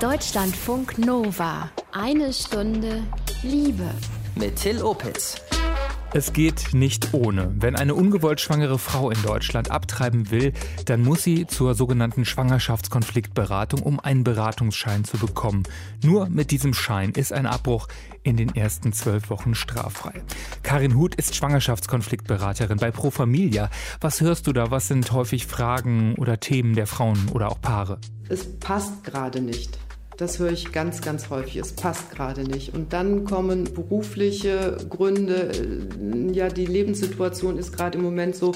Deutschlandfunk Nova. Eine Stunde Liebe. Mit Till Opitz. Es geht nicht ohne. Wenn eine ungewollt schwangere Frau in Deutschland abtreiben will, dann muss sie zur sogenannten Schwangerschaftskonfliktberatung, um einen Beratungsschein zu bekommen. Nur mit diesem Schein ist ein Abbruch in den ersten zwölf Wochen straffrei. Karin Huth ist Schwangerschaftskonfliktberaterin bei Pro Familia. Was hörst du da? Was sind häufig Fragen oder Themen der Frauen oder auch Paare? Es passt gerade nicht. Das höre ich ganz, ganz häufig. Es passt gerade nicht. Und dann kommen berufliche Gründe. Ja, die Lebenssituation ist gerade im Moment so,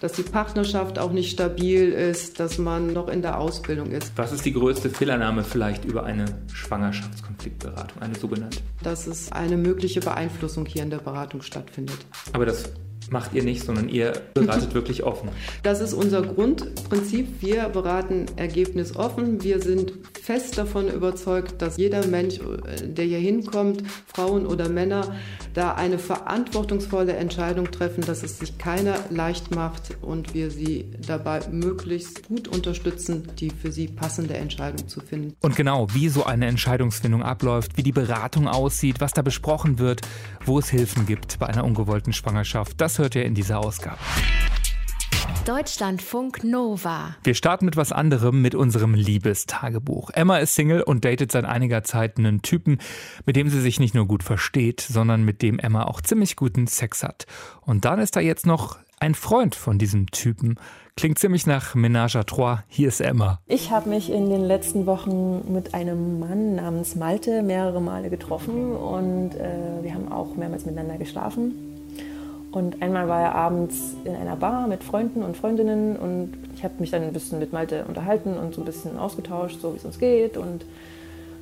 dass die Partnerschaft auch nicht stabil ist, dass man noch in der Ausbildung ist. Was ist die größte Fehlernahme vielleicht über eine Schwangerschaftskonfliktberatung, eine sogenannte? Dass es eine mögliche Beeinflussung hier in der Beratung stattfindet. Aber das macht ihr nicht, sondern ihr beratet wirklich offen. Das ist unser Grundprinzip. Wir beraten ergebnisoffen. Wir sind fest davon überzeugt, dass jeder Mensch, der hier hinkommt, Frauen oder Männer, da eine verantwortungsvolle Entscheidung treffen, dass es sich keiner leicht macht und wir sie dabei möglichst gut unterstützen, die für sie passende Entscheidung zu finden. Und genau, wie so eine Entscheidungsfindung abläuft, wie die Beratung aussieht, was da besprochen wird, wo es Hilfen gibt bei einer ungewollten Schwangerschaft, das hört ihr in dieser Ausgabe. Deutschlandfunk Nova. Wir starten mit was anderem, mit unserem Liebestagebuch. Emma ist Single und datet seit einiger Zeit einen Typen, mit dem sie sich nicht nur gut versteht, sondern mit dem Emma auch ziemlich guten Sex hat. Und dann ist da jetzt noch ein Freund von diesem Typen. Klingt ziemlich nach Ménage à Trois. Hier ist Emma. Ich habe mich in den letzten Wochen mit einem Mann namens Malte mehrere Male getroffen und äh, wir haben auch mehrmals miteinander geschlafen. Und einmal war er abends in einer Bar mit Freunden und Freundinnen und ich habe mich dann ein bisschen mit Malte unterhalten und so ein bisschen ausgetauscht, so wie es uns geht. Und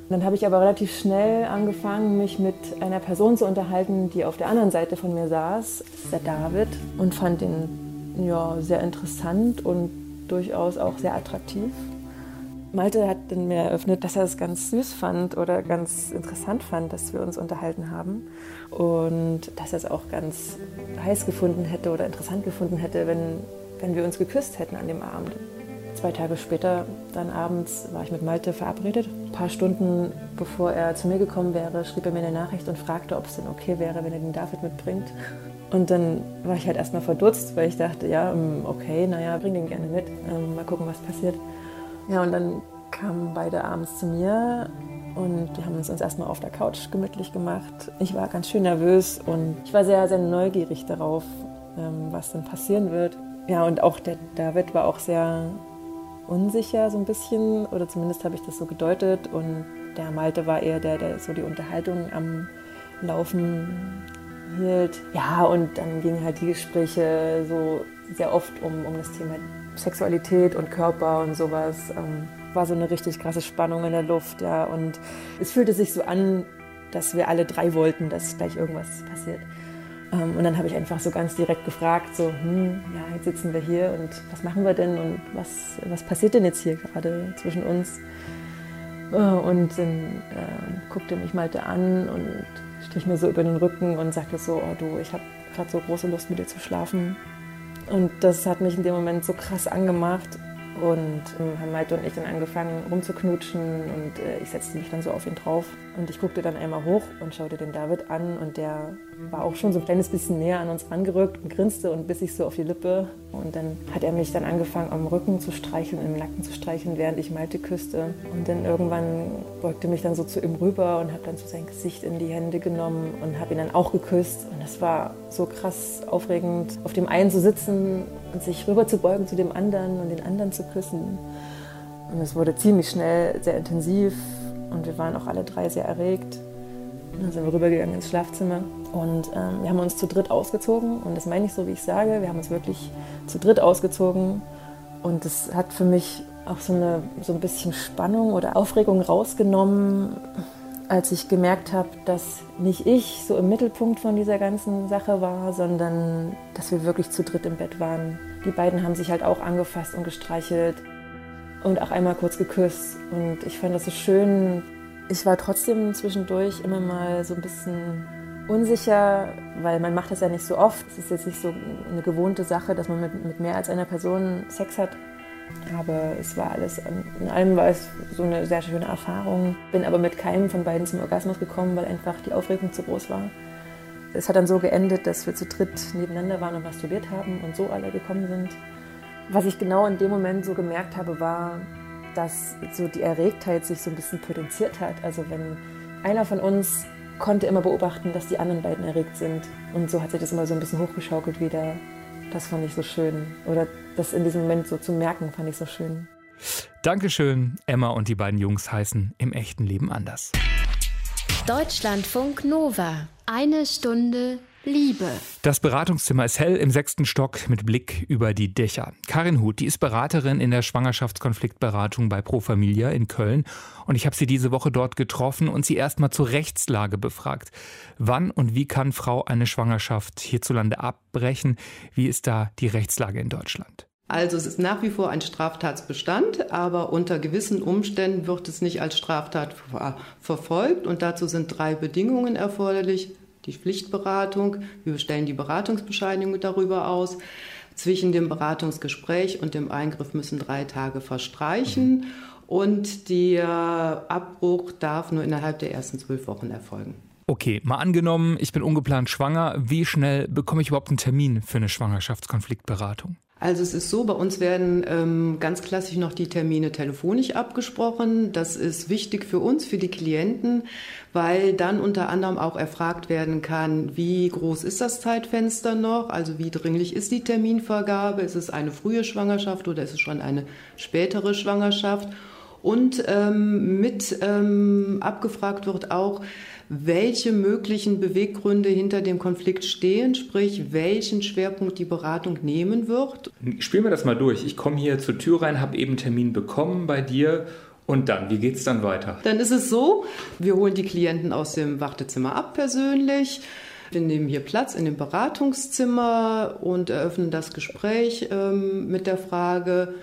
dann habe ich aber relativ schnell angefangen, mich mit einer Person zu unterhalten, die auf der anderen Seite von mir saß, der David, und fand ihn ja, sehr interessant und durchaus auch sehr attraktiv. Malte hat dann mir eröffnet, dass er es ganz süß fand oder ganz interessant fand, dass wir uns unterhalten haben. Und dass er es auch ganz heiß gefunden hätte oder interessant gefunden hätte, wenn, wenn wir uns geküsst hätten an dem Abend. Zwei Tage später, dann abends, war ich mit Malte verabredet. Ein paar Stunden bevor er zu mir gekommen wäre, schrieb er mir eine Nachricht und fragte, ob es denn okay wäre, wenn er den David mitbringt. Und dann war ich halt erstmal verdutzt, weil ich dachte, ja, ähm, okay, naja, bring den gerne mit, ähm, mal gucken, was passiert. Ja, und dann kamen beide abends zu mir und wir haben uns uns erstmal auf der Couch gemütlich gemacht. Ich war ganz schön nervös und ich war sehr, sehr neugierig darauf, ähm, was denn passieren wird. Ja, und auch der David war auch sehr unsicher so ein bisschen, oder zumindest habe ich das so gedeutet. Und der Malte war eher der, der so die Unterhaltung am Laufen hielt. Ja, und dann gingen halt die Gespräche so sehr oft um, um das Thema Sexualität und Körper und sowas. Ähm, war so eine richtig krasse Spannung in der Luft, ja. Und es fühlte sich so an, dass wir alle drei wollten, dass gleich irgendwas passiert. Ähm, und dann habe ich einfach so ganz direkt gefragt, so, hm, ja, jetzt sitzen wir hier und was machen wir denn und was, was passiert denn jetzt hier gerade zwischen uns? Äh, und dann äh, guckte mich Malte an und strich mir so über den Rücken und sagte so, oh du, ich habe gerade so große Lust mit dir zu schlafen. Und das hat mich in dem Moment so krass angemacht und äh, haben Malte und ich dann angefangen rumzuknutschen und äh, ich setzte mich dann so auf ihn drauf. Und ich guckte dann einmal hoch und schaute den David an und der war auch schon so ein kleines bisschen näher an uns rangerückt und grinste und biss sich so auf die Lippe. Und dann hat er mich dann angefangen am Rücken zu streicheln, im Nacken zu streicheln, während ich Malte küsste. Und dann irgendwann beugte mich dann so zu ihm rüber und habe dann so sein Gesicht in die Hände genommen und habe ihn dann auch geküsst. Und das war so krass aufregend, auf dem einen zu sitzen und sich rüber zu beugen zu dem anderen und den anderen zu küssen. Und es wurde ziemlich schnell sehr intensiv und wir waren auch alle drei sehr erregt. Und dann sind wir rübergegangen ins Schlafzimmer und ähm, wir haben uns zu dritt ausgezogen. Und das meine ich so, wie ich sage. Wir haben uns wirklich zu dritt ausgezogen. Und das hat für mich auch so, eine, so ein bisschen Spannung oder Aufregung rausgenommen, als ich gemerkt habe, dass nicht ich so im Mittelpunkt von dieser ganzen Sache war, sondern dass wir wirklich zu dritt im Bett waren. Die beiden haben sich halt auch angefasst und gestreichelt und auch einmal kurz geküsst. Und ich fand das so schön. Ich war trotzdem zwischendurch immer mal so ein bisschen unsicher, weil man macht das ja nicht so oft. Es ist jetzt nicht so eine gewohnte Sache, dass man mit, mit mehr als einer Person Sex hat. Aber es war alles, in allem war es so eine sehr schöne Erfahrung. Bin aber mit keinem von beiden zum Orgasmus gekommen, weil einfach die Aufregung zu groß war. Es hat dann so geendet, dass wir zu dritt nebeneinander waren und masturbiert haben und so alle gekommen sind. Was ich genau in dem Moment so gemerkt habe, war, dass so die Erregtheit sich so ein bisschen potenziert hat. Also wenn einer von uns konnte immer beobachten, dass die anderen beiden erregt sind. Und so hat sich das immer so ein bisschen hochgeschaukelt wieder. Das fand ich so schön. Oder das in diesem Moment so zu merken, fand ich so schön. Dankeschön. Emma und die beiden Jungs heißen im echten Leben anders. Deutschlandfunk Nova. Eine Stunde Liebe. Das Beratungszimmer ist hell im sechsten Stock mit Blick über die Dächer. Karin Huth, die ist Beraterin in der Schwangerschaftskonfliktberatung bei Pro Familia in Köln. Und ich habe sie diese Woche dort getroffen und sie erstmal zur Rechtslage befragt. Wann und wie kann Frau eine Schwangerschaft hierzulande abbrechen? Wie ist da die Rechtslage in Deutschland? Also es ist nach wie vor ein Straftatsbestand, aber unter gewissen Umständen wird es nicht als Straftat verfolgt und dazu sind drei Bedingungen erforderlich die Pflichtberatung. Wir stellen die Beratungsbescheinigung darüber aus. Zwischen dem Beratungsgespräch und dem Eingriff müssen drei Tage verstreichen. Mhm. Und der Abbruch darf nur innerhalb der ersten zwölf Wochen erfolgen. Okay, mal angenommen, ich bin ungeplant schwanger. Wie schnell bekomme ich überhaupt einen Termin für eine Schwangerschaftskonfliktberatung? Also es ist so, bei uns werden ähm, ganz klassisch noch die Termine telefonisch abgesprochen. Das ist wichtig für uns, für die Klienten, weil dann unter anderem auch erfragt werden kann, wie groß ist das Zeitfenster noch, also wie dringlich ist die Terminvergabe, ist es eine frühe Schwangerschaft oder ist es schon eine spätere Schwangerschaft. Und ähm, mit ähm, abgefragt wird auch, welche möglichen Beweggründe hinter dem Konflikt stehen, sprich welchen Schwerpunkt die Beratung nehmen wird. Spielen wir das mal durch. Ich komme hier zur Tür rein, habe eben einen Termin bekommen bei dir und dann, wie geht es dann weiter? Dann ist es so, wir holen die Klienten aus dem Wartezimmer ab persönlich. Wir nehmen hier Platz in dem Beratungszimmer und eröffnen das Gespräch ähm, mit der Frage,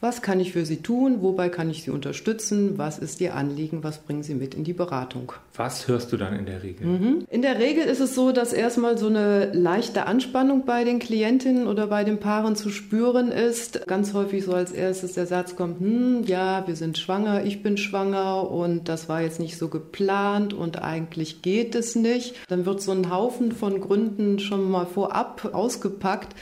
was kann ich für Sie tun? Wobei kann ich Sie unterstützen? Was ist Ihr Anliegen? Was bringen Sie mit in die Beratung? Was hörst du dann in der Regel? Mhm. In der Regel ist es so, dass erstmal so eine leichte Anspannung bei den Klientinnen oder bei den Paaren zu spüren ist. Ganz häufig so als erstes der Satz kommt, hm, ja, wir sind schwanger, ich bin schwanger und das war jetzt nicht so geplant und eigentlich geht es nicht. Dann wird so ein Haufen von Gründen schon mal vorab ausgepackt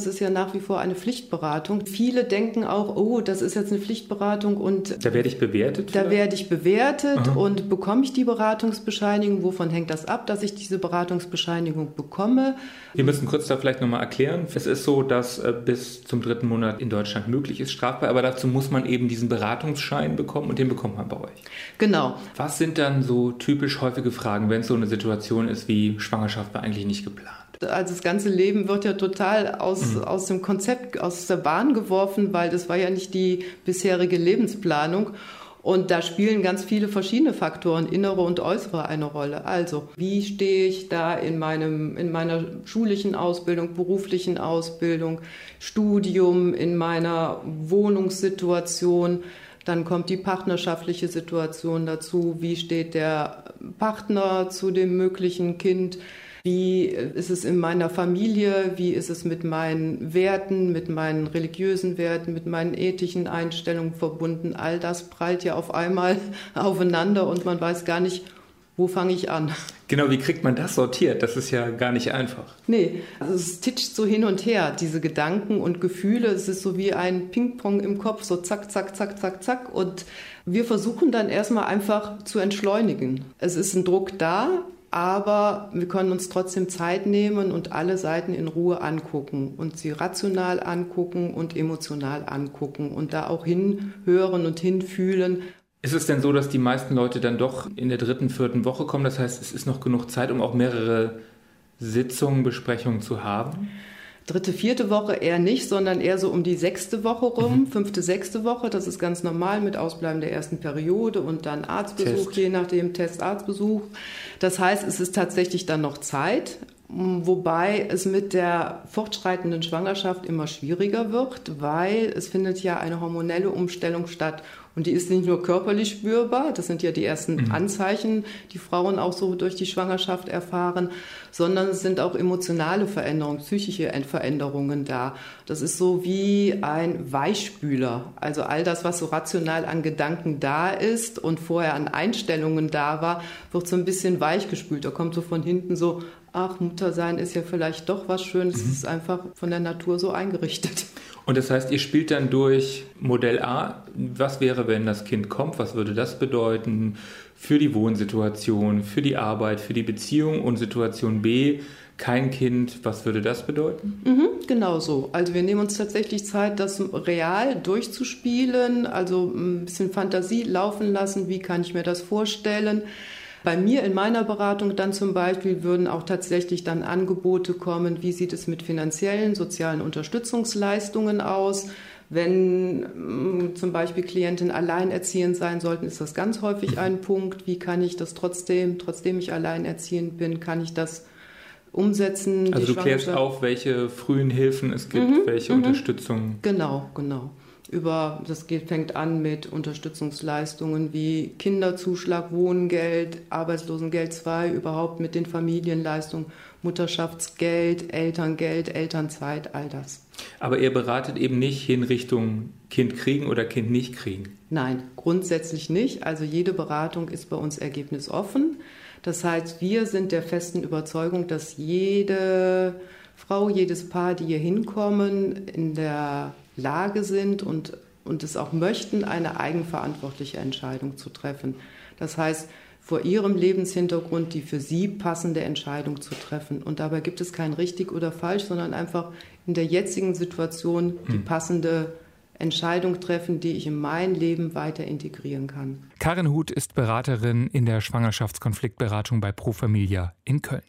es ist ja nach wie vor eine Pflichtberatung. Viele denken auch, oh, das ist jetzt eine Pflichtberatung und da werde ich bewertet. Da werde ich bewertet Aha. und bekomme ich die Beratungsbescheinigung. Wovon hängt das ab, dass ich diese Beratungsbescheinigung bekomme? Wir müssen kurz da vielleicht nochmal erklären. Es ist so, dass äh, bis zum dritten Monat in Deutschland möglich ist, strafbar, aber dazu muss man eben diesen Beratungsschein bekommen und den bekommt man bei euch. Genau. Was sind dann so typisch häufige Fragen, wenn es so eine Situation ist wie Schwangerschaft war eigentlich nicht geplant? Also das ganze Leben wird ja total aus, mhm. aus dem Konzept, aus der Bahn geworfen, weil das war ja nicht die bisherige Lebensplanung. Und da spielen ganz viele verschiedene Faktoren, innere und äußere, eine Rolle. Also, wie stehe ich da in, meinem, in meiner schulischen Ausbildung, beruflichen Ausbildung, Studium, in meiner Wohnungssituation? Dann kommt die partnerschaftliche Situation dazu. Wie steht der Partner zu dem möglichen Kind? Wie ist es in meiner Familie? Wie ist es mit meinen Werten, mit meinen religiösen Werten, mit meinen ethischen Einstellungen verbunden? All das prallt ja auf einmal aufeinander und man weiß gar nicht, wo fange ich an? Genau, wie kriegt man das sortiert? Das ist ja gar nicht einfach. Nee, also es titscht so hin und her, diese Gedanken und Gefühle. Es ist so wie ein Ping-Pong im Kopf, so zack, zack, zack, zack, zack. Und wir versuchen dann erstmal einfach zu entschleunigen. Es ist ein Druck da, aber wir können uns trotzdem Zeit nehmen und alle Seiten in Ruhe angucken und sie rational angucken und emotional angucken und da auch hinhören und hinfühlen. Ist es denn so, dass die meisten Leute dann doch in der dritten, vierten Woche kommen? Das heißt, es ist noch genug Zeit, um auch mehrere Sitzungen, Besprechungen zu haben? Dritte, vierte Woche eher nicht, sondern eher so um die sechste Woche rum, mhm. fünfte, sechste Woche. Das ist ganz normal mit Ausbleiben der ersten Periode und dann Arztbesuch, Test. je nachdem Test, Arztbesuch. Das heißt, es ist tatsächlich dann noch Zeit, wobei es mit der fortschreitenden Schwangerschaft immer schwieriger wird, weil es findet ja eine hormonelle Umstellung statt Und die ist nicht nur körperlich spürbar, das sind ja die ersten mhm. Anzeichen, die Frauen auch so durch die Schwangerschaft erfahren, sondern es sind auch emotionale Veränderungen, psychische Veränderungen da. Das ist so wie ein Weichspüler. Also all das, was so rational an Gedanken da ist und vorher an Einstellungen da war, wird so ein bisschen weichgespült. Da kommt so von hinten so, ach, Mutter sein ist ja vielleicht doch was Schönes. Es mhm. ist einfach von der Natur so eingerichtet. Und das heißt, ihr spielt dann durch Modell A. Was wäre, wenn das Kind kommt? Was würde das bedeuten für die Wohnsituation, für die Arbeit, für die Beziehung? Und Situation B, kein Kind, was würde das bedeuten? Mhm, genau so. Also wir nehmen uns tatsächlich Zeit, das real durchzuspielen, also ein bisschen Fantasie laufen lassen. Wie kann ich mir das vorstellen? Bei mir in meiner Beratung dann zum Beispiel würden auch tatsächlich dann Angebote kommen, wie sieht es mit finanziellen, sozialen Unterstützungsleistungen aus. Wenn mm, zum Beispiel Klienten alleinerziehend sein sollten, ist das ganz häufig ein Punkt. Wie kann ich das trotzdem, trotzdem ich alleinerziehend bin, kann ich das umsetzen? Also du klärst auf, welche frühen Hilfen es gibt, mhm, welche mhm. Unterstützung. Genau, genau über, das geht, fängt an mit Unterstützungsleistungen wie Kinderzuschlag, Wohngeld, Arbeitslosengeld 2, überhaupt mit den Familienleistungen, Mutterschaftsgeld, Elterngeld, Elternzeit, all das. Aber ihr beratet eben nicht in Richtung Kind kriegen oder Kind nicht kriegen? Nein, grundsätzlich nicht. Also jede Beratung ist bei uns ergebnisoffen. Das heißt, wir sind der festen Überzeugung, dass jede Frau, jedes Paar, die hier hinkommen, in der Lage sind und, und es auch möchten, eine eigenverantwortliche Entscheidung zu treffen. Das heißt, vor ihrem Lebenshintergrund die für sie passende Entscheidung zu treffen. Und dabei gibt es kein richtig oder falsch, sondern einfach in der jetzigen Situation die hm. passende Entscheidung treffen, die ich in mein Leben weiter integrieren kann. Karin Huth ist Beraterin in der Schwangerschaftskonfliktberatung bei Pro Familia in Köln.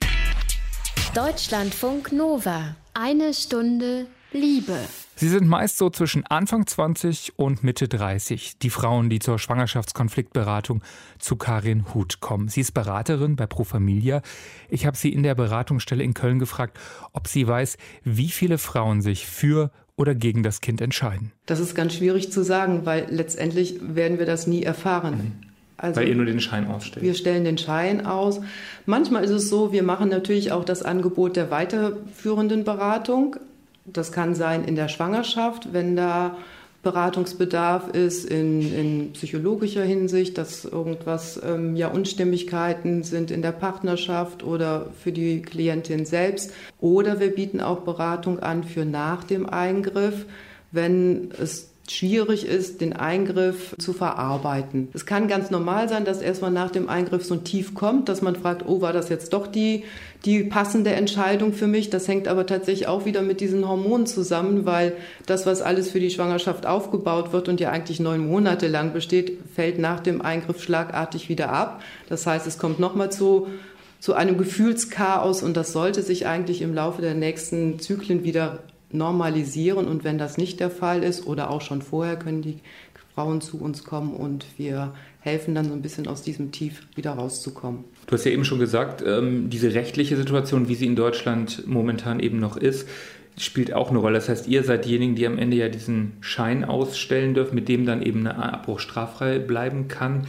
Deutschlandfunk Nova. Eine Stunde Liebe. Sie sind meist so zwischen Anfang 20 und Mitte 30, die Frauen, die zur Schwangerschaftskonfliktberatung zu Karin Huth kommen. Sie ist Beraterin bei Pro Familia. Ich habe sie in der Beratungsstelle in Köln gefragt, ob sie weiß, wie viele Frauen sich für oder gegen das Kind entscheiden. Das ist ganz schwierig zu sagen, weil letztendlich werden wir das nie erfahren. Mhm. Also, Weil ihr nur den Schein ausstellt. Wir stellen den Schein aus. Manchmal ist es so, wir machen natürlich auch das Angebot der weiterführenden Beratung. Das kann sein in der Schwangerschaft, wenn da Beratungsbedarf ist in, in psychologischer Hinsicht, dass irgendwas ähm, ja Unstimmigkeiten sind in der Partnerschaft oder für die Klientin selbst. Oder wir bieten auch Beratung an für nach dem Eingriff, wenn es schwierig ist, den Eingriff zu verarbeiten. Es kann ganz normal sein, dass erstmal nach dem Eingriff so ein Tief kommt, dass man fragt, oh, war das jetzt doch die, die passende Entscheidung für mich? Das hängt aber tatsächlich auch wieder mit diesen Hormonen zusammen, weil das, was alles für die Schwangerschaft aufgebaut wird und ja eigentlich neun Monate lang besteht, fällt nach dem Eingriff schlagartig wieder ab. Das heißt, es kommt nochmal zu zu einem Gefühlschaos und das sollte sich eigentlich im Laufe der nächsten Zyklen wieder normalisieren. Und wenn das nicht der Fall ist oder auch schon vorher, können die Frauen zu uns kommen und wir helfen dann so ein bisschen aus diesem Tief wieder rauszukommen. Du hast ja eben schon gesagt, ähm, diese rechtliche Situation, wie sie in Deutschland momentan eben noch ist, spielt auch eine Rolle. Das heißt, ihr seid diejenigen, die am Ende ja diesen Schein ausstellen dürfen, mit dem dann eben ein Abbruch straffrei bleiben kann,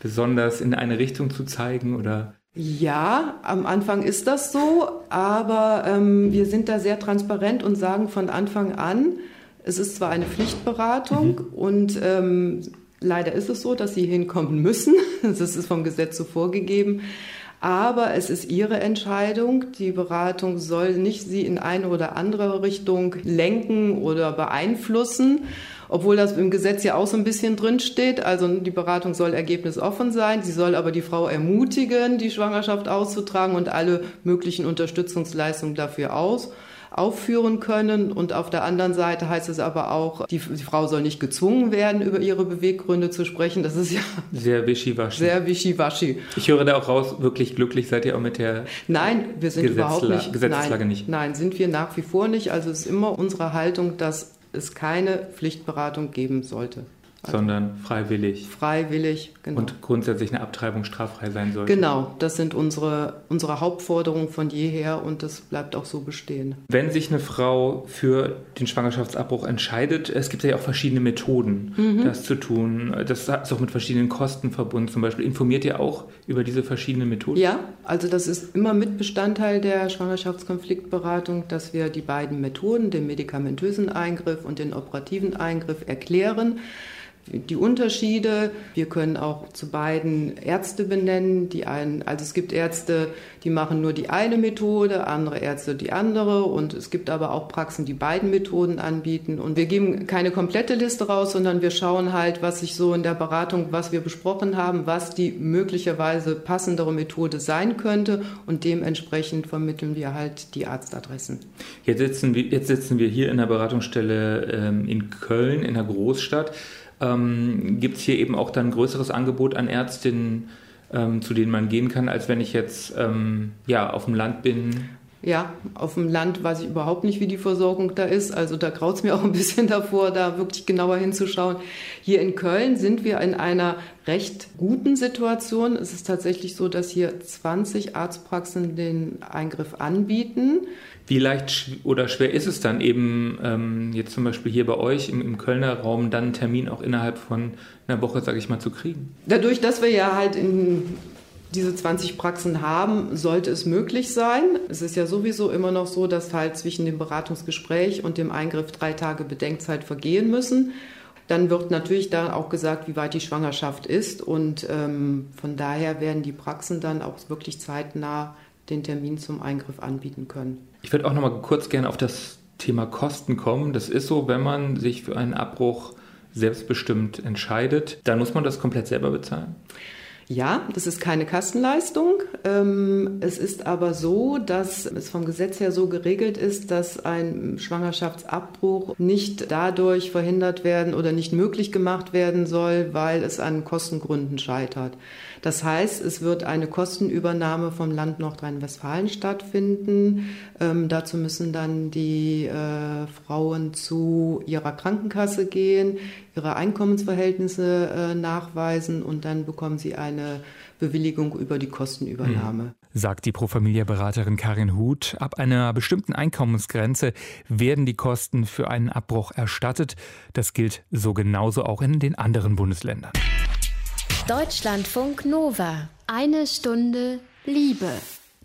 besonders in eine Richtung zu zeigen oder ja, am Anfang ist das so, aber ähm, wir sind da sehr transparent und sagen von Anfang an, es ist zwar eine Pflichtberatung mhm. und ähm, leider ist es so, dass Sie hinkommen müssen. Das ist vom Gesetz so vorgegeben. Aber es ist Ihre Entscheidung. Die Beratung soll nicht Sie in eine oder andere Richtung lenken oder beeinflussen obwohl das im Gesetz ja auch so ein bisschen drin steht. Also die Beratung soll ergebnisoffen sein. Sie soll aber die Frau ermutigen, die Schwangerschaft auszutragen und alle möglichen Unterstützungsleistungen dafür aus aufführen können. Und auf der anderen Seite heißt es aber auch, die, die, Frau soll nicht gezwungen werden, über ihre Beweggründe zu sprechen. Das ist ja sehr wischiwaschi. Sehr wischiwaschi. Ich höre da auch raus, wirklich glücklich seid ihr auch mit der Nein, wir sind Gesetzla überhaupt nicht. Gesetzeslage nein, nicht. Nein, sind wir nach wie vor nicht. Also es ist immer unsere Haltung, dass es keine Pflichtberatung geben sollte. Also sondern freiwillig. Freiwillig, genau. Und grundsätzlich eine Abtreibung straffrei sein sollte. Genau, das sind unsere, unsere Hauptforderungen von jeher und das bleibt auch so bestehen. Wenn sich eine Frau für den Schwangerschaftsabbruch entscheidet, es gibt ja auch verschiedene Methoden, mhm. das zu tun. Das ist auch mit verschiedenen Kosten verbunden. Zum Beispiel informiert ihr auch über diese verschiedenen Methoden? Ja, also das ist immer mit Bestandteil der Schwangerschaftskonfliktberatung, dass wir die beiden Methoden, den medikamentösen Eingriff und den operativen Eingriff erklären die Unterschiede. Wir können auch zu beiden Ärzte benennen. Die einen, also es gibt Ärzte, die machen nur die eine Methode, andere Ärzte die andere. Und es gibt aber auch Praxen, die beiden Methoden anbieten. Und wir geben keine komplette Liste raus, sondern wir schauen halt, was sich so in der Beratung, was wir besprochen haben, was die möglicherweise passendere Methode sein könnte. Und dementsprechend vermitteln wir halt die Arztadressen. Jetzt sitzen wir, jetzt sitzen wir hier in der Beratungsstelle ähm, in Köln, in der Großstadt ähm, gibt es hier eben auch dann ein größeres Angebot an Ärztinnen, ähm, zu denen man gehen kann, als wenn ich jetzt ähm, ja, auf dem Land bin. Ja, auf dem Land weiß ich überhaupt nicht, wie die Versorgung da ist. Also da graut es mir auch ein bisschen davor, da wirklich genauer hinzuschauen. Hier in Köln sind wir in einer recht guten Situation. Es ist tatsächlich so, dass hier 20 Arztpraxen den Eingriff anbieten. Wie leicht oder schwer ist es dann eben ähm, jetzt zum Beispiel hier bei euch im, im, Kölner Raum dann einen Termin auch innerhalb von einer Woche, sage ich mal, zu kriegen? Dadurch, dass wir ja halt in diese 20 Praxen haben, sollte es möglich sein. Es ist ja sowieso immer noch so, dass halt zwischen dem Beratungsgespräch und dem Eingriff drei Tage Bedenkzeit vergehen müssen. Dann wird natürlich da auch gesagt, wie weit die Schwangerschaft ist. Und ähm, von daher werden die Praxen dann auch wirklich zeitnah den Termin zum Eingriff anbieten können. Ich würde auch noch mal kurz gerne auf das Thema Kosten kommen. Das ist so, wenn man sich für einen Abbruch selbstbestimmt entscheidet, dann muss man das komplett selber bezahlen. Ja, das ist keine Kastenleistung. Ähm, es ist aber so, dass es vom Gesetz her so geregelt ist, dass ein Schwangerschaftsabbruch nicht dadurch verhindert werden oder nicht möglich gemacht werden soll, weil es an Kostengründen scheitert. Das heißt, es wird eine Kostenübernahme vom Land Nordrhein-Westfalen stattfinden. Ähm, dazu müssen dann die äh, Frauen zu ihrer Krankenkasse gehen, ihre Einkommensverhältnisse äh, nachweisen und dann bekommen sie eine Bewilligung über die Kostenübernahme. Hm. Sagt die Pro Familia-Beraterin Karin Huth. Ab einer bestimmten Einkommensgrenze werden die Kosten für einen Abbruch erstattet. Das gilt so genauso auch in den anderen Bundesländern. Deutschlandfunk Nova. Eine Stunde Liebe.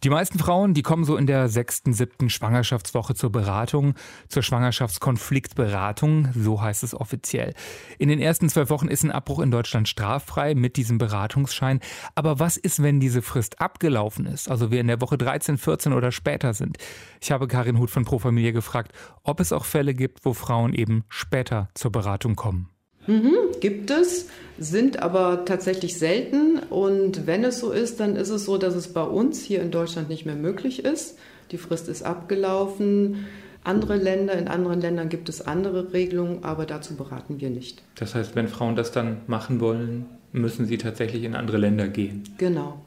Die meisten Frauen, die kommen so in der sechsten, siebten Schwangerschaftswoche zur Beratung, zur Schwangerschaftskonfliktberatung, so heißt es offiziell. In den ersten zwölf Wochen ist ein Abbruch in Deutschland straffrei mit diesem Beratungsschein. Aber was ist, wenn diese Frist abgelaufen ist, also wir in der Woche 13, 14 oder später sind? Ich habe Karin Huth von Pro Familie gefragt, ob es auch Fälle gibt, wo Frauen eben später zur Beratung kommen. Mhm, gibt es, sind aber tatsächlich selten. Und wenn es so ist, dann ist es so, dass es bei uns hier in Deutschland nicht mehr möglich ist. Die Frist ist abgelaufen. Andere Länder, in anderen Ländern gibt es andere Regelungen, aber dazu beraten wir nicht. Das heißt, wenn Frauen das dann machen wollen, müssen sie tatsächlich in andere Länder gehen. Genau.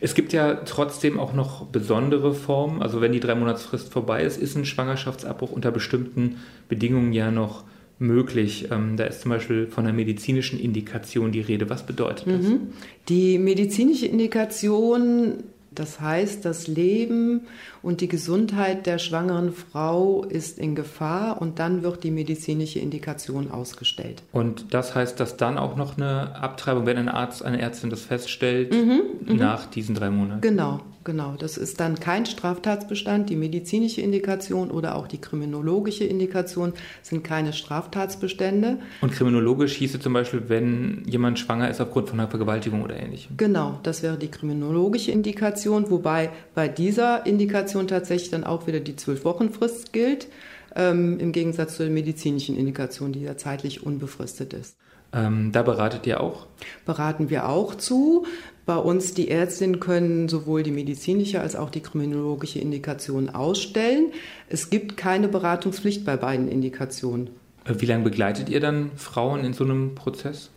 Es gibt ja trotzdem auch noch besondere Formen. Also wenn die Drei-Monats-Frist vorbei ist, ist ein Schwangerschaftsabbruch unter bestimmten Bedingungen ja noch möglich. Ähm, da ist zum Beispiel von einer medizinischen Indikation die Rede. Was bedeutet das? Mhm. Die medizinische Indikation das heißt, das Leben und die Gesundheit der schwangeren Frau ist in Gefahr und dann wird die medizinische Indikation ausgestellt. Und das heißt, dass dann auch noch eine Abtreibung, wenn ein Arzt, eine Ärztin das feststellt, mhm, mhm. nach diesen drei Monaten? Genau, genau. Das ist dann kein Straftatsbestand. Die medizinische Indikation oder auch die kriminologische Indikation sind keine Straftatsbestände. Und kriminologisch hieße zum Beispiel, wenn jemand schwanger ist aufgrund von einer Vergewaltigung oder ähnlichem? Genau, das wäre die kriminologische Indikation. Indikation, wobei bei dieser Indikation tatsächlich dann auch wieder die Zwölf-Wochen-Frist gilt, ähm, im Gegensatz zur medizinischen Indikation, die ja zeitlich unbefristet ist. Ähm, da beratet ihr auch? Beraten wir auch zu. Bei uns die Ärztinnen können sowohl die medizinische als auch die kriminologische Indikation ausstellen. Es gibt keine Beratungspflicht bei beiden Indikationen. Äh, wie lange begleitet ihr dann Frauen in so einem Prozess?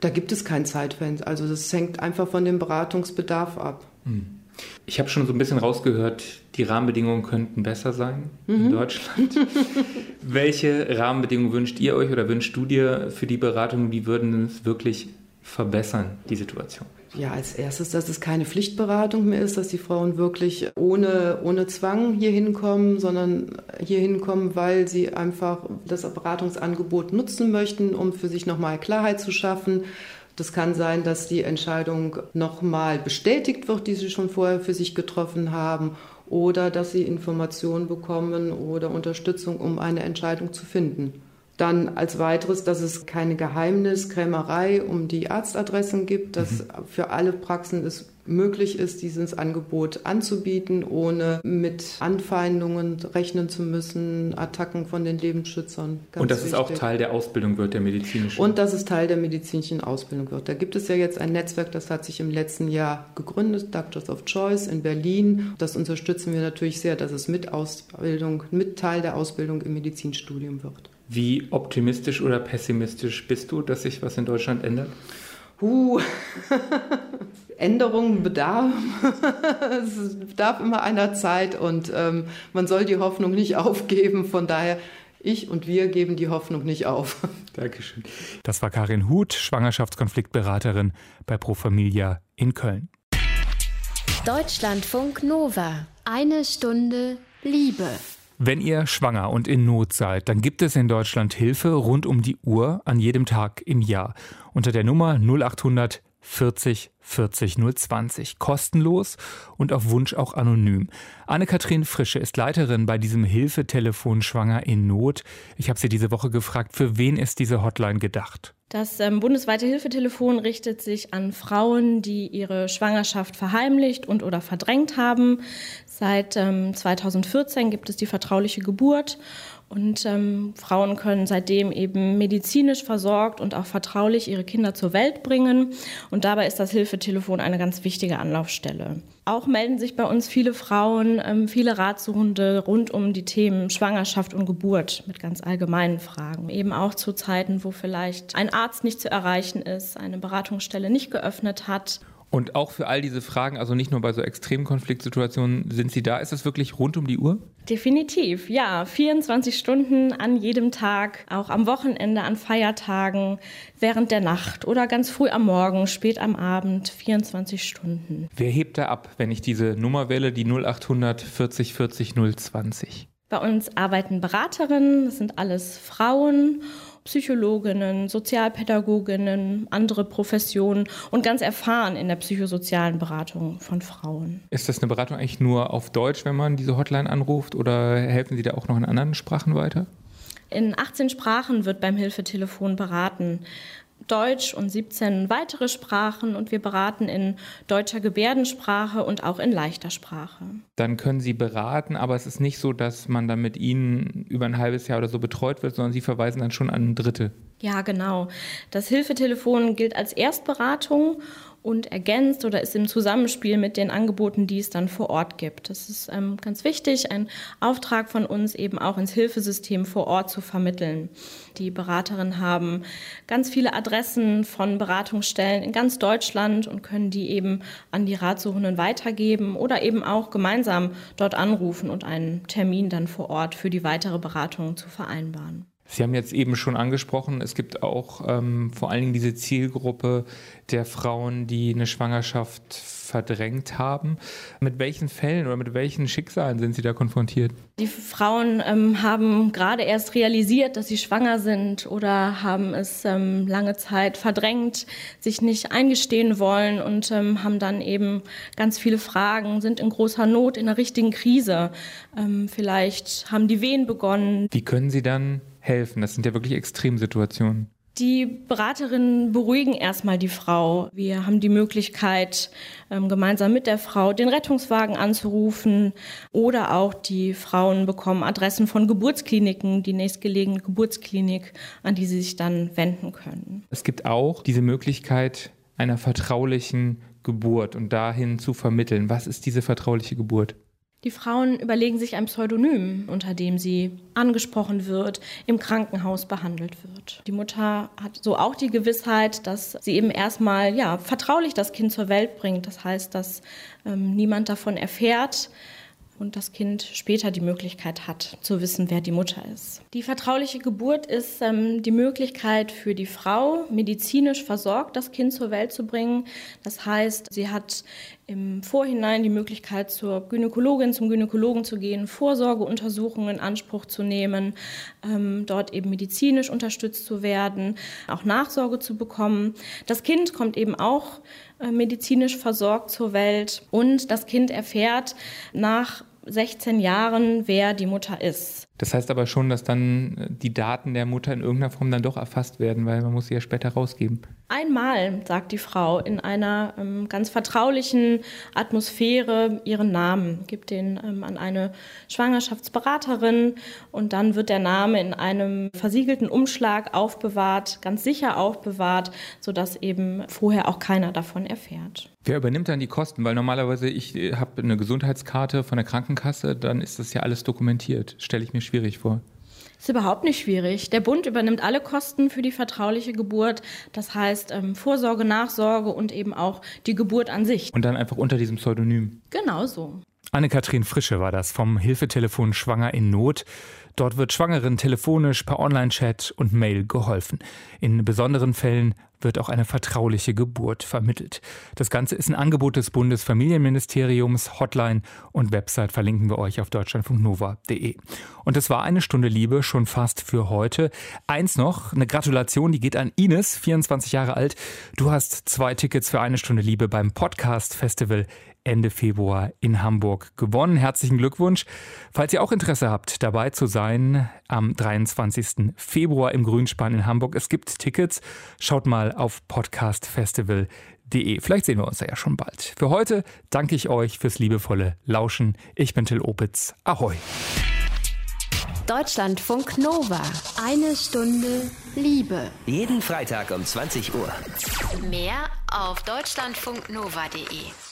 Da gibt es kein Zeitfenster. Also das hängt einfach von dem Beratungsbedarf ab. Hm. Ich habe schon so ein bisschen rausgehört, die Rahmenbedingungen könnten besser sein mhm. in Deutschland. Welche Rahmenbedingungen wünscht ihr euch oder wünschst du dir für die Beratung? Wie würden es wirklich verbessern, die Situation? Ja, als erstes, dass es keine Pflichtberatung mehr ist, dass die Frauen wirklich ohne, ohne Zwang hier hinkommen, sondern hier hinkommen, weil sie einfach das Beratungsangebot nutzen möchten, um für sich nochmal Klarheit zu schaffen das kann sein, dass die Entscheidung nochmal bestätigt wird, die sie schon vorher für sich getroffen haben, oder dass sie Informationen bekommen oder Unterstützung, um eine Entscheidung zu finden. Dann als weiteres, dass es keine Geheimniskrämerei um die Arztadressen gibt, dass mhm. für alle Praxen es möglich ist, dieses Angebot anzubieten, ohne mit Anfeindungen rechnen zu müssen, Attacken von den Lebensschützern. Ganz Und dass wichtig. es auch Teil der Ausbildung wird, der medizinischen. Und dass es Teil der medizinischen Ausbildung wird. Da gibt es ja jetzt ein Netzwerk, das hat sich im letzten Jahr gegründet, Doctors of Choice in Berlin. Das unterstützen wir natürlich sehr, dass es mit Ausbildung, mit Teil der Ausbildung im Medizinstudium wird. Wie optimistisch oder pessimistisch bist du, dass sich was in Deutschland ändert? Huh. Änderungen bedarf. es bedarf immer einer Zeit und ähm, man soll die Hoffnung nicht aufgeben. Von daher, ich und wir geben die Hoffnung nicht auf. Dankeschön. Das war Karin Huth, Schwangerschaftskonfliktberaterin bei Pro Familia in Köln. Deutschlandfunk Nova. Eine Stunde Liebe. Wenn ihr schwanger und in Not seid, dann gibt es in Deutschland Hilfe rund um die Uhr an jedem Tag im Jahr unter der Nummer 0800 40 40 020. Kostenlos und auf Wunsch auch anonym. Anne-Kathrin Frische ist Leiterin bei diesem Hilfetelefon Schwanger in Not. Ich habe sie diese Woche gefragt, für wen ist diese Hotline gedacht? Das ähm, bundesweite Hilfetelefon richtet sich an Frauen, die ihre Schwangerschaft verheimlicht und oder verdrängt haben. Seit ähm, 2014 gibt es die vertrauliche Geburt und ähm, Frauen können seitdem eben medizinisch versorgt und auch vertraulich ihre Kinder zur Welt bringen. Und dabei ist das Hilfetelefon eine ganz wichtige Anlaufstelle. Auch melden sich bei uns viele Frauen, ähm, viele Ratsuchende rund um die Themen Schwangerschaft und Geburt mit ganz allgemeinen Fragen. Eben auch zu Zeiten, wo vielleicht ein Arzt nicht zu erreichen ist, eine Beratungsstelle nicht geöffnet hat und auch für all diese Fragen, also nicht nur bei so extremen Konfliktsituationen, sind Sie da? Ist es wirklich rund um die Uhr? Definitiv, ja. 24 Stunden an jedem Tag, auch am Wochenende, an Feiertagen, während der Nacht oder ganz früh am Morgen, spät am Abend, 24 Stunden. Wer hebt da ab, wenn ich diese Nummer wähle, die 0800 40 40 020? Bei uns arbeiten Beraterinnen, das sind alles Frauen Psychologinnen, Sozialpädagoginnen, andere Professionen und ganz erfahren in der psychosozialen Beratung von Frauen. Ist das eine Beratung eigentlich nur auf Deutsch, wenn man diese Hotline anruft oder helfen Sie da auch noch in anderen Sprachen weiter? In 18 Sprachen wird beim Hilfetelefon beraten. Deutsch und 17 weitere Sprachen und wir beraten in deutscher Gebärdensprache und auch in leichter Sprache. Dann können Sie beraten, aber es ist nicht so, dass man dann mit Ihnen über ein halbes Jahr oder so betreut wird, sondern Sie verweisen dann schon an Dritte. Ja, genau. Das Hilfetelefon gilt als Erstberatung und ergänzt oder ist im Zusammenspiel mit den Angeboten, die es dann vor Ort gibt. Das ist ähm, ganz wichtig, ein Auftrag von uns eben auch ins Hilfesystem vor Ort zu vermitteln. Die Beraterinnen haben ganz viele Adressen von Beratungsstellen in ganz Deutschland und können die eben an die Ratsuchenden weitergeben oder eben auch gemeinsam dort anrufen und einen Termin dann vor Ort für die weitere Beratung zu vereinbaren. Sie haben jetzt eben schon angesprochen, es gibt auch ähm, vor allen Dingen diese Zielgruppe der Frauen, die eine Schwangerschaft verdrängt haben. Mit welchen Fällen oder mit welchen Schicksalen sind Sie da konfrontiert? Die Frauen ähm, haben gerade erst realisiert, dass sie schwanger sind oder haben es ähm, lange Zeit verdrängt, sich nicht eingestehen wollen und ähm, haben dann eben ganz viele Fragen, sind in großer Not, in einer richtigen Krise. Ähm, vielleicht haben die Wehen begonnen. Wie können Sie dann helfen? Das sind ja wirklich Extremsituationen. Die Beraterinnen beruhigen erstmal die Frau. Wir haben die Möglichkeit, ähm, gemeinsam mit der Frau den Rettungswagen anzurufen oder auch die Frauen bekommen Adressen von Geburtskliniken, die nächstgelegene Geburtsklinik, an die sie sich dann wenden können. Es gibt auch diese Möglichkeit einer vertraulichen Geburt und dahin zu vermitteln. Was ist diese vertrauliche Geburt? Die Frauen überlegen sich ein Pseudonym, unter dem sie angesprochen wird, im Krankenhaus behandelt wird. Die Mutter hat so auch die Gewissheit, dass sie eben erstmal ja, vertraulich das Kind zur Welt bringt. Das heißt, dass ähm, niemand davon erfährt, und das Kind später die Möglichkeit hat, zu wissen, wer die Mutter ist. Die vertrauliche Geburt ist ähm, die Möglichkeit für die Frau, medizinisch versorgt das Kind zur Welt zu bringen. Das heißt, sie hat im Vorhinein die Möglichkeit, zur Gynäkologin, zum Gynäkologen zu gehen, Vorsorgeuntersuchungen in Anspruch zu nehmen, ähm, dort eben medizinisch unterstützt zu werden, auch Nachsorge zu bekommen. Das Kind kommt eben auch äh, medizinisch versorgt zur Welt und das Kind erfährt nach 16 Jahren, wer die Mutter ist. Das heißt aber schon, dass dann äh, die Daten der Mutter in irgendeiner Form dann doch erfasst werden, weil man muss sie ja später rausgeben. Einmal sagt die Frau in einer ähm, ganz vertraulichen Atmosphäre ihren Namen, gibt den ähm, an eine Schwangerschaftsberaterin und dann wird der Name in einem versiegelten Umschlag aufbewahrt, ganz sicher aufbewahrt, sodass eben vorher auch keiner davon erfährt. Wer übernimmt dann die Kosten? Weil normalerweise ich äh, habe eine Gesundheitskarte von der Krankenkasse, dann ist das ja alles dokumentiert. Stelle ich mir schwierig vor. Ist überhaupt nicht schwierig. Der Bund übernimmt alle Kosten für die vertrauliche Geburt. Das heißt ähm, Vorsorge, Nachsorge und eben auch die Geburt an sich. Und dann einfach unter diesem Pseudonym. Genau so. Anne-Kathrin Frische war das vom Hilfetelefon Schwanger in Not. Dort wird Schwangeren telefonisch, per Online-Chat und Mail geholfen. In besonderen Fällen wird auch eine vertrauliche Geburt vermittelt. Das Ganze ist ein Angebot des Bundesfamilienministeriums. Hotline und Website verlinken wir euch auf deutschlandfunknova.de. Und es war eine Stunde Liebe schon fast für heute. Eins noch, eine Gratulation, die geht an Ines, 24 Jahre alt. Du hast zwei Tickets für eine Stunde Liebe beim Podcast Festival Ende Februar in Hamburg gewonnen. Herzlichen Glückwunsch. Falls ihr auch Interesse habt, dabei zu sein am 23. Februar im Grünspan in Hamburg. Es gibt Tickets. Schaut mal auf podcastfestival.de. Vielleicht sehen wir uns da ja schon bald. Für heute danke ich euch fürs liebevolle Lauschen. Ich bin Till Opitz. Ahoi. Deutschlandfunk Nova. Eine Stunde Liebe. Jeden Freitag um 20 Uhr. Mehr auf deutschlandfunknova.de.